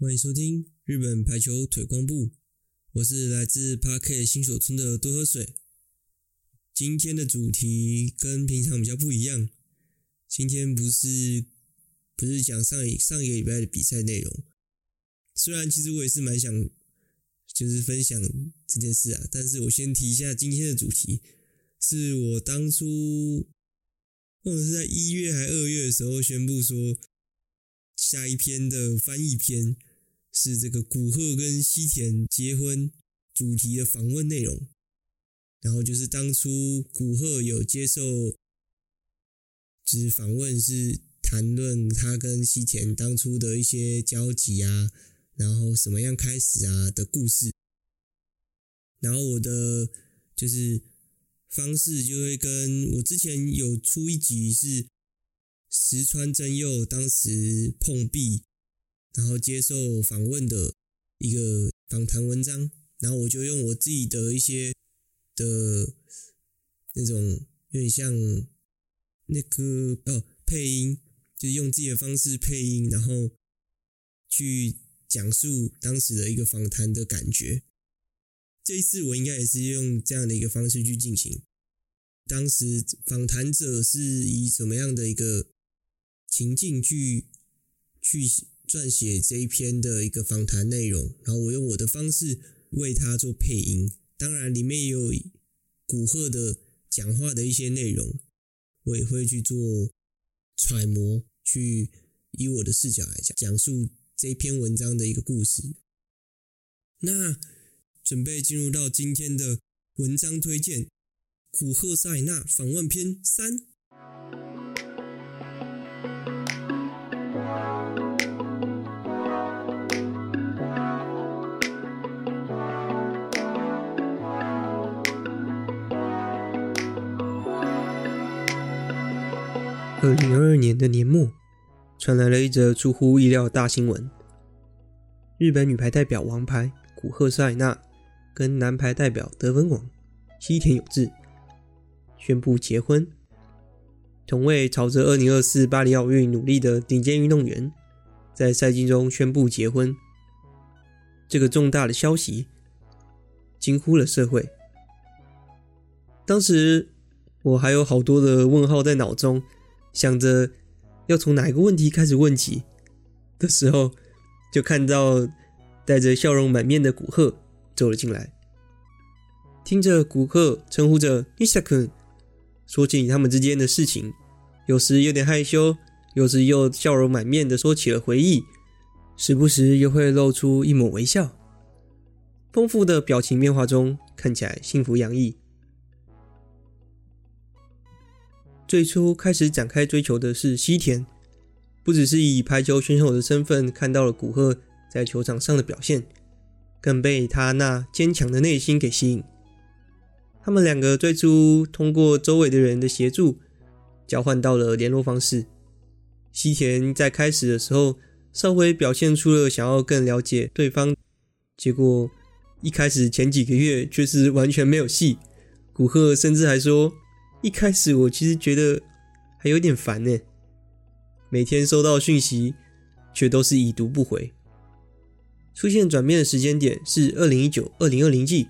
欢迎收听日本排球腿光部，我是来自 Park 新手村的多喝水。今天的主题跟平常比较不一样，今天不是不是讲上一上一个礼拜的比赛内容，虽然其实我也是蛮想就是分享这件事啊，但是我先提一下今天的主题，是我当初或者是在一月还二月的时候宣布说，下一篇的翻译篇。是这个古贺跟西田结婚主题的访问内容，然后就是当初古贺有接受，就是访问是谈论他跟西田当初的一些交集啊，然后什么样开始啊的故事，然后我的就是方式就会跟我之前有出一集是石川真佑当时碰壁。然后接受访问的一个访谈文章，然后我就用我自己的一些的那种有点像那个哦配音，就是用自己的方式配音，然后去讲述当时的一个访谈的感觉。这一次我应该也是用这样的一个方式去进行。当时访谈者是以什么样的一个情境去去。撰写这一篇的一个访谈内容，然后我用我的方式为他做配音。当然，里面也有古贺的讲话的一些内容，我也会去做揣摩，去以我的视角来讲，讲述这篇文章的一个故事。那准备进入到今天的文章推荐，古贺塞纳访问篇三。二零二二年的年末，传来了一则出乎意料的大新闻：日本女排代表王牌古贺纱理那跟男排代表得分王西田有志宣布结婚。同为朝着二零二四巴黎奥运努力的顶尖运动员，在赛季中宣布结婚，这个重大的消息惊呼了社会。当时我还有好多的问号在脑中。想着要从哪一个问题开始问起的时候，就看到带着笑容满面的古贺走了进来。听着古贺称呼着西田君，说起他们之间的事情，有时有点害羞，有时又笑容满面的说起了回忆，时不时又会露出一抹微笑，丰富的表情变化中看起来幸福洋溢。最初开始展开追求的是西田，不只是以排球选手的身份看到了古贺在球场上的表现，更被他那坚强的内心给吸引。他们两个最初通过周围的人的协助，交换到了联络方式。西田在开始的时候稍微表现出了想要更了解对方，结果一开始前几个月却是完全没有戏。古贺甚至还说。一开始我其实觉得还有点烦呢，每天收到讯息却都是已读不回。出现转变的时间点是二零一九、二零二零季，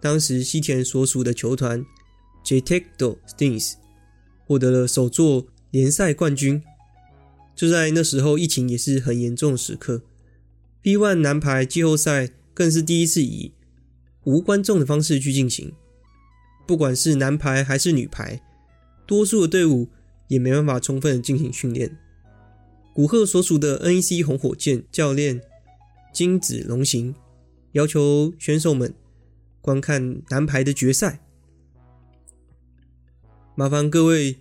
当时西田所属的球团 JTEC DO STINGS 获得了首座联赛冠军。就在那时候，疫情也是很严重的时刻，B1 男排季后赛更是第一次以无观众的方式去进行。不管是男排还是女排，多数的队伍也没办法充分进行训练。古贺所属的 NEC 红火箭教练金子龙行要求选手们观看男排的决赛。麻烦各位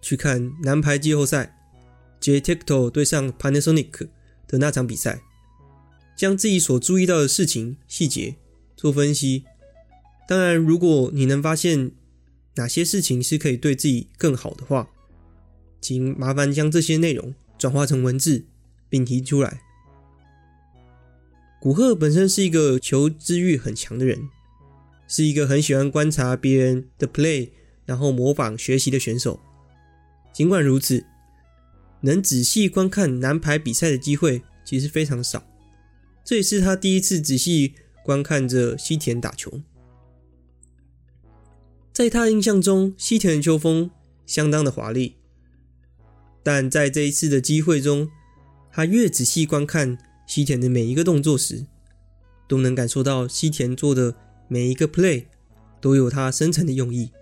去看男排季后赛，JTECTO 对上 Panasonic 的那场比赛，将自己所注意到的事情细节做分析。当然，如果你能发现哪些事情是可以对自己更好的话，请麻烦将这些内容转化成文字，并提出来。古贺本身是一个求知欲很强的人，是一个很喜欢观察别人的 play，然后模仿学习的选手。尽管如此，能仔细观看男排比赛的机会其实非常少。这也是他第一次仔细观看着西田打球。在他印象中，西田的秋风相当的华丽，但在这一次的机会中，他越仔细观看西田的每一个动作时，都能感受到西田做的每一个 play 都有他深层的用意，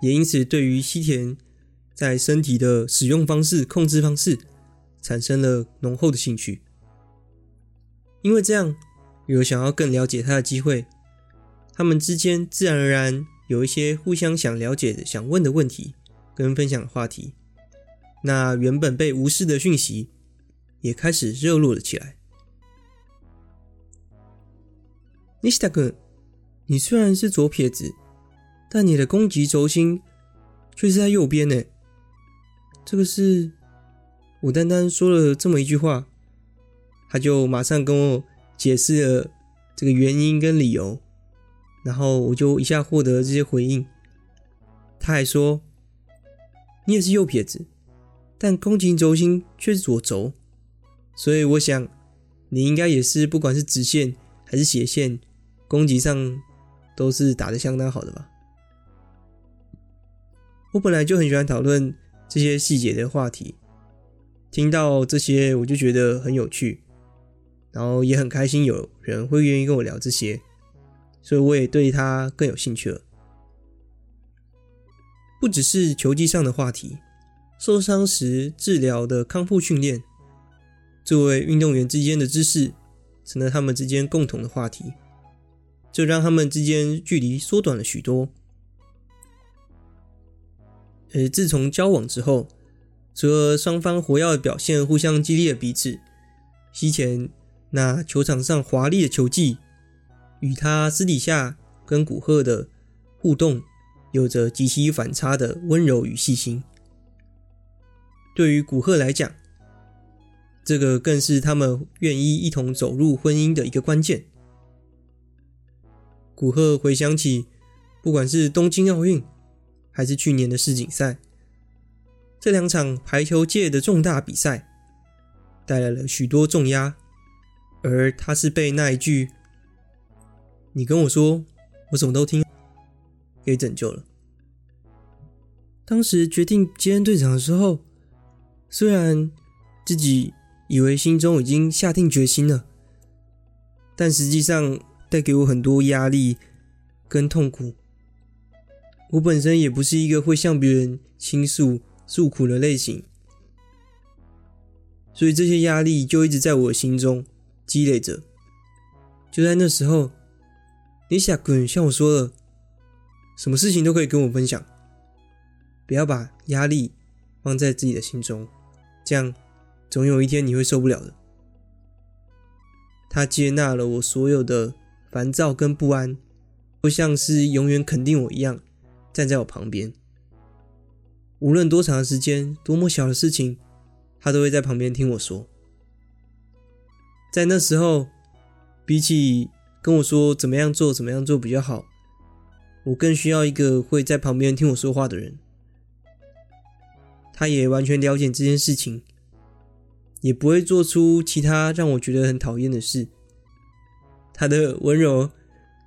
也因此对于西田在身体的使用方式、控制方式产生了浓厚的兴趣。因为这样，有想要更了解他的机会，他们之间自然而然。有一些互相想了解、想问的问题跟分享的话题，那原本被无视的讯息也开始热络了起来。西田君，你虽然是左撇子，但你的攻击轴心却是在右边呢。这个是我单单说了这么一句话，他就马上跟我解释了这个原因跟理由。然后我就一下获得了这些回应。他还说：“你也是右撇子，但攻击轴心却是左轴，所以我想你应该也是不管是直线还是斜线，攻击上都是打得相当好的吧？”我本来就很喜欢讨论这些细节的话题，听到这些我就觉得很有趣，然后也很开心有人会愿意跟我聊这些。所以我也对他更有兴趣了。不只是球技上的话题，受伤时治疗的康复训练，作为运动员之间的知识，成了他们之间共同的话题，这让他们之间距离缩短了许多。而自从交往之后，除了双方活跃的表现互相激励了彼此，西前那球场上华丽的球技。与他私底下跟古贺的互动有着极其反差的温柔与细心。对于古贺来讲，这个更是他们愿意一同走入婚姻的一个关键。古贺回想起，不管是东京奥运，还是去年的世锦赛，这两场排球界的重大比赛，带来了许多重压，而他是被那一句。你跟我说，我什么都听，给拯救了。当时决定接任队长的时候，虽然自己以为心中已经下定决心了，但实际上带给我很多压力跟痛苦。我本身也不是一个会向别人倾诉诉苦的类型，所以这些压力就一直在我心中积累着。就在那时候。你想滚，像我说的，什么事情都可以跟我分享，不要把压力放在自己的心中，这样总有一天你会受不了的。他接纳了我所有的烦躁跟不安，就像是永远肯定我一样，站在我旁边。无论多长的时间，多么小的事情，他都会在旁边听我说。在那时候，比起跟我说怎么样做，怎么样做比较好。我更需要一个会在旁边听我说话的人。他也完全了解这件事情，也不会做出其他让我觉得很讨厌的事。他的温柔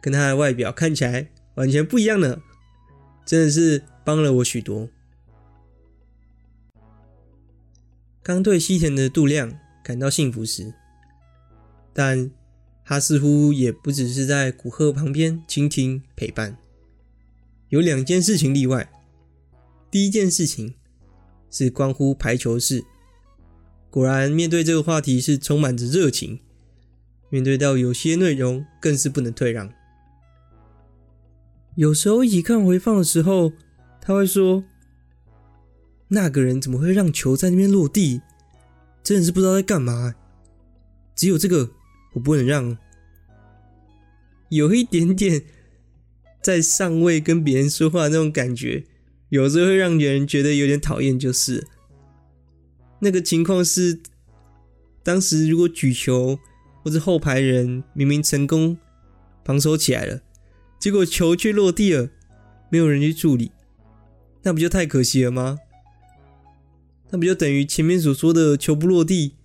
跟他的外表看起来完全不一样呢，真的是帮了我许多。刚对西田的度量感到幸福时，但。他似乎也不只是在古贺旁边倾听陪伴。有两件事情例外。第一件事情是关乎排球事。果然，面对这个话题是充满着热情。面对到有些内容，更是不能退让。有时候一起看回放的时候，他会说：“那个人怎么会让球在那边落地？真的是不知道在干嘛。”只有这个。我不能让，有一点点在上位跟别人说话那种感觉，有时候会让人觉得有点讨厌。就是那个情况是，当时如果举球或者后排人明明成功防守起来了，结果球却落地了，没有人去处理，那不就太可惜了吗？那不就等于前面所说的球不落地，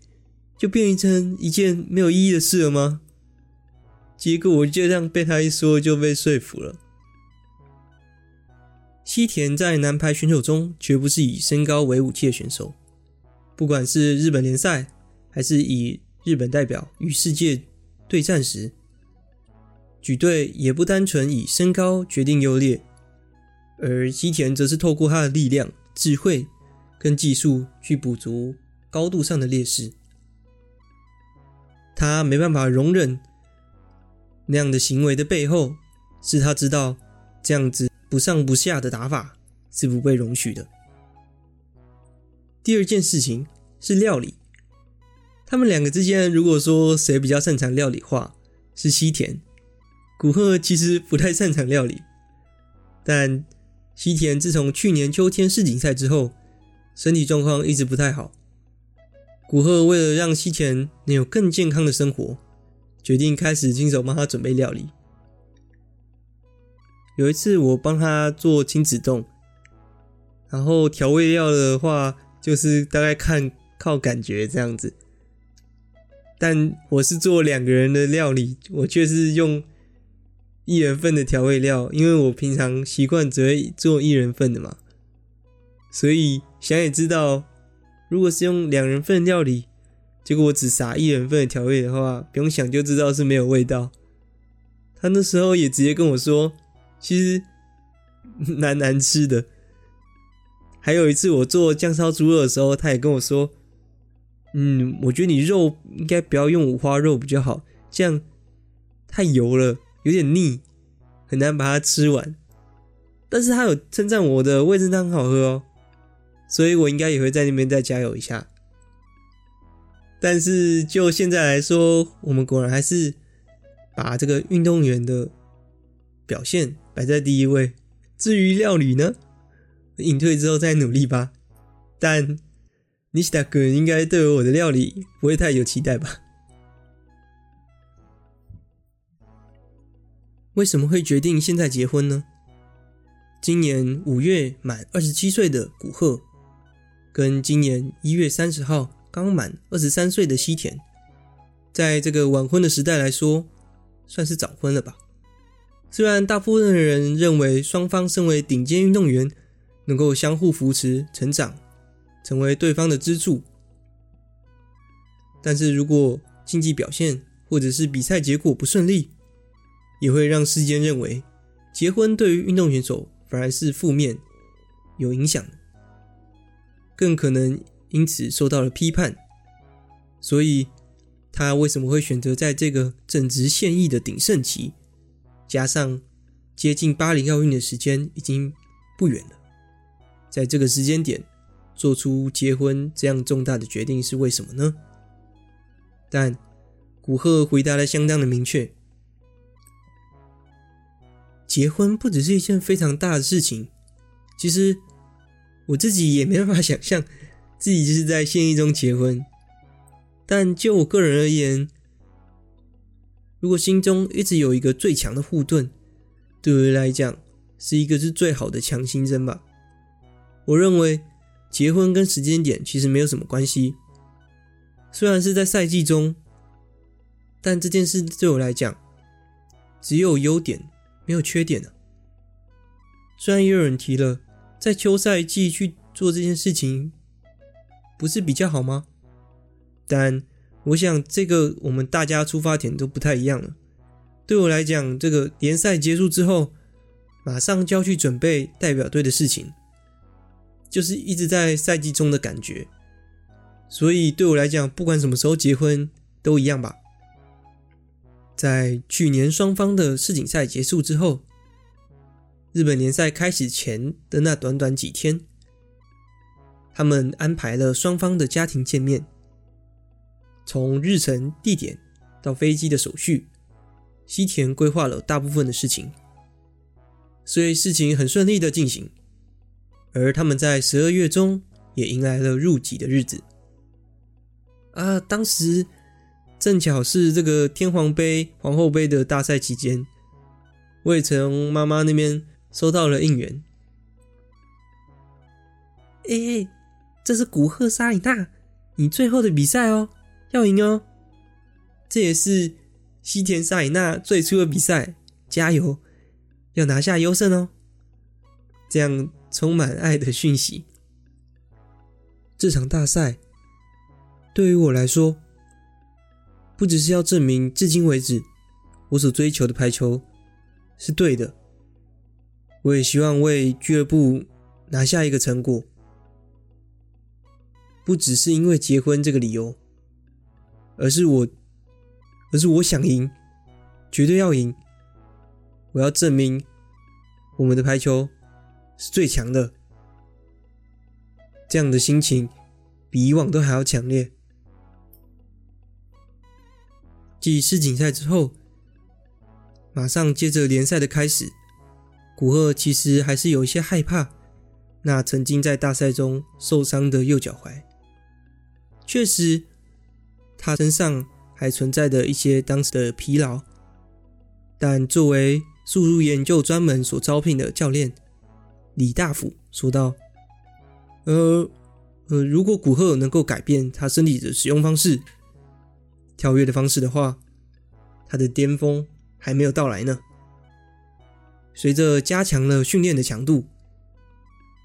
就变成一件没有意义的事了吗？结果我就这样被他一说就被说服了。西田在男排选手中绝不是以身高为武器的选手，不管是日本联赛还是以日本代表与世界对战时，举队也不单纯以身高决定优劣，而西田则是透过他的力量、智慧。跟技术去补足高度上的劣势，他没办法容忍那样的行为的背后，是他知道这样子不上不下的打法是不被容许的。第二件事情是料理，他们两个之间，如果说谁比较擅长料理话，是西田。古贺其实不太擅长料理，但西田自从去年秋天世锦赛之后。身体状况一直不太好，古贺为了让西田能有更健康的生活，决定开始亲手帮他准备料理。有一次我帮他做亲子丼，然后调味料的话就是大概看靠感觉这样子，但我是做两个人的料理，我却是用一人份的调味料，因为我平常习惯只会做一人份的嘛。所以想也知道，如果是用两人份料理，结果我只撒一人份的调味的话，不用想就知道是没有味道。他那时候也直接跟我说，其实蛮难吃的。还有一次我做酱烧猪肉的时候，他也跟我说，嗯，我觉得你肉应该不要用五花肉比较好，这样太油了，有点腻，很难把它吃完。但是他有称赞我的味噌汤很好喝哦。所以我应该也会在那边再加油一下。但是就现在来说，我们果然还是把这个运动员的表现摆在第一位。至于料理呢，隐退之后再努力吧。但尼西田君应该对我的料理不会太有期待吧？为什么会决定现在结婚呢？今年五月满二十七岁的古贺。跟今年一月三十号刚满二十三岁的西田，在这个晚婚的时代来说，算是早婚了吧？虽然大部分的人认为双方身为顶尖运动员，能够相互扶持成长，成为对方的支柱，但是如果竞技表现或者是比赛结果不顺利，也会让世间认为结婚对于运动选手反而是负面有影响的。更可能因此受到了批判，所以他为什么会选择在这个正值现役的鼎盛期，加上接近巴黎奥运的时间已经不远了，在这个时间点做出结婚这样重大的决定是为什么呢？但古贺回答的相当的明确，结婚不只是一件非常大的事情，其实。我自己也没办法想象自己就是在现役中结婚，但就我个人而言，如果心中一直有一个最强的护盾，对我来讲是一个是最好的强心针吧。我认为结婚跟时间点其实没有什么关系，虽然是在赛季中，但这件事对我来讲只有优点没有缺点了。虽然也有人提了。在休赛季去做这件事情，不是比较好吗？但我想，这个我们大家出发点都不太一样了。对我来讲，这个联赛结束之后，马上就要去准备代表队的事情，就是一直在赛季中的感觉。所以对我来讲，不管什么时候结婚都一样吧。在去年双方的世锦赛结束之后。日本联赛开始前的那短短几天，他们安排了双方的家庭见面，从日程、地点到飞机的手续，西田规划了大部分的事情。所以事情很顺利的进行。而他们在十二月中也迎来了入籍的日子。啊，当时正巧是这个天皇杯、皇后杯的大赛期间，魏晨妈妈那边收到了应援。哎、欸，这是古贺沙里娜，你最后的比赛哦，要赢哦！这也是西田沙里娜最初的比赛，加油，要拿下优胜哦！这样充满爱的讯息。这场大赛。对于我来说，不只是要证明至今为止我所追求的排球是对的，我也希望为俱乐部拿下一个成果，不只是因为结婚这个理由，而是我，而是我想赢，绝对要赢，我要证明我们的排球是最强的，这样的心情比以往都还要强烈。继世锦赛之后，马上接着联赛的开始，古贺其实还是有一些害怕。那曾经在大赛中受伤的右脚踝，确实，他身上还存在着一些当时的疲劳。但作为速度研究专门所招聘的教练，李大辅说道：“呃呃，如果古贺能够改变他身体的使用方式。”跳跃的方式的话，他的巅峰还没有到来呢。随着加强了训练的强度，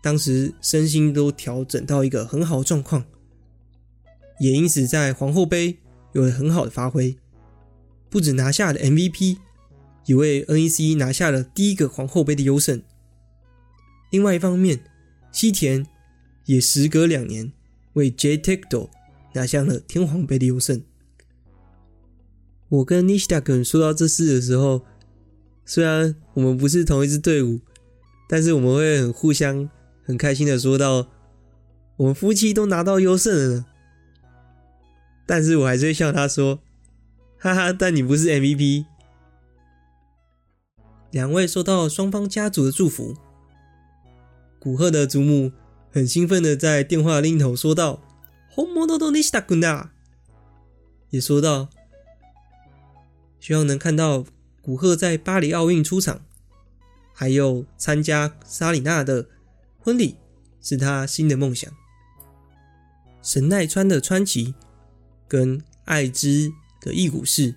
当时身心都调整到一个很好的状况，也因此在皇后杯有了很好的发挥，不止拿下了 MVP，也为 NEC 拿下了第一个皇后杯的优胜。另外一方面，西田也时隔两年为 J-TECTO 拿下了天皇杯的优胜。我跟西田君说到这事的时候，虽然我们不是同一支队伍，但是我们会很互相很开心的说到，我们夫妻都拿到优胜了。但是我还是会笑他说，哈哈，但你不是 MVP。两位收到双方家族的祝福，古贺的祖母很兴奋的在电话另一头说道：“本物の西田君だ。”也说道。希望能看到古贺在巴黎奥运出场，还有参加纱理那的婚礼，是他新的梦想。神奈川的川崎跟爱知的义古市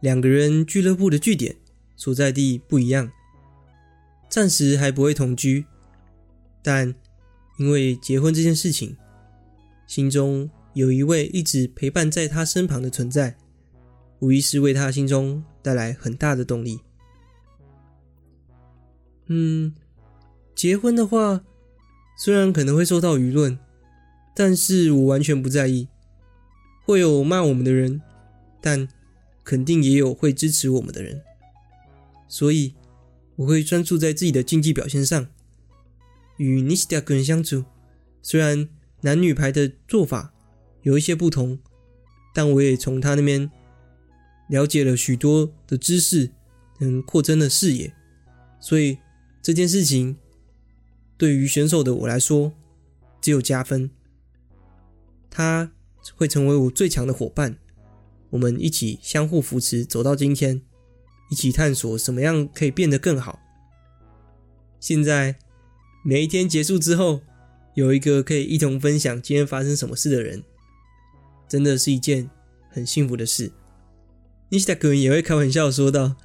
两个人俱乐部的据点所在地不一样，暂时还不会同居，但因为结婚这件事情，心中有一位一直陪伴在他身旁的存在。无疑是为他心中带来很大的动力。嗯，结婚的话，虽然可能会受到舆论，但是我完全不在意。会有骂我们的人，但肯定也有会支持我们的人。所以，我会专注在自己的竞技表现上。与西田君相处，虽然男女排的做法有一些不同，但我也从他那边。了解了许多的知识，嗯扩增了视野，所以这件事情对于选手的我来说只有加分。他会成为我最强的伙伴，我们一起相互扶持走到今天，一起探索什么样可以变得更好。现在每一天结束之后，有一个可以一同分享今天发生什么事的人，真的是一件很幸福的事。西田君也会开玩笑说道：“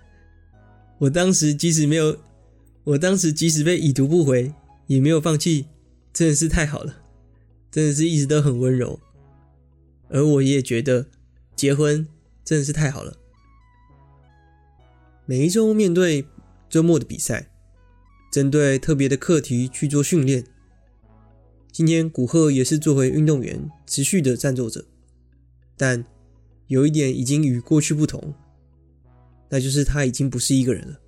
我当时即使没有，我当时即使被已读不回，也没有放弃，真的是太好了，真的是一直都很温柔。而我也觉得结婚真的是太好了。每一周面对周末的比赛，针对特别的课题去做训练。今天古贺也是作为运动员持续的战斗者，但。”有一点已经与过去不同，那就是他已经不是一个人了。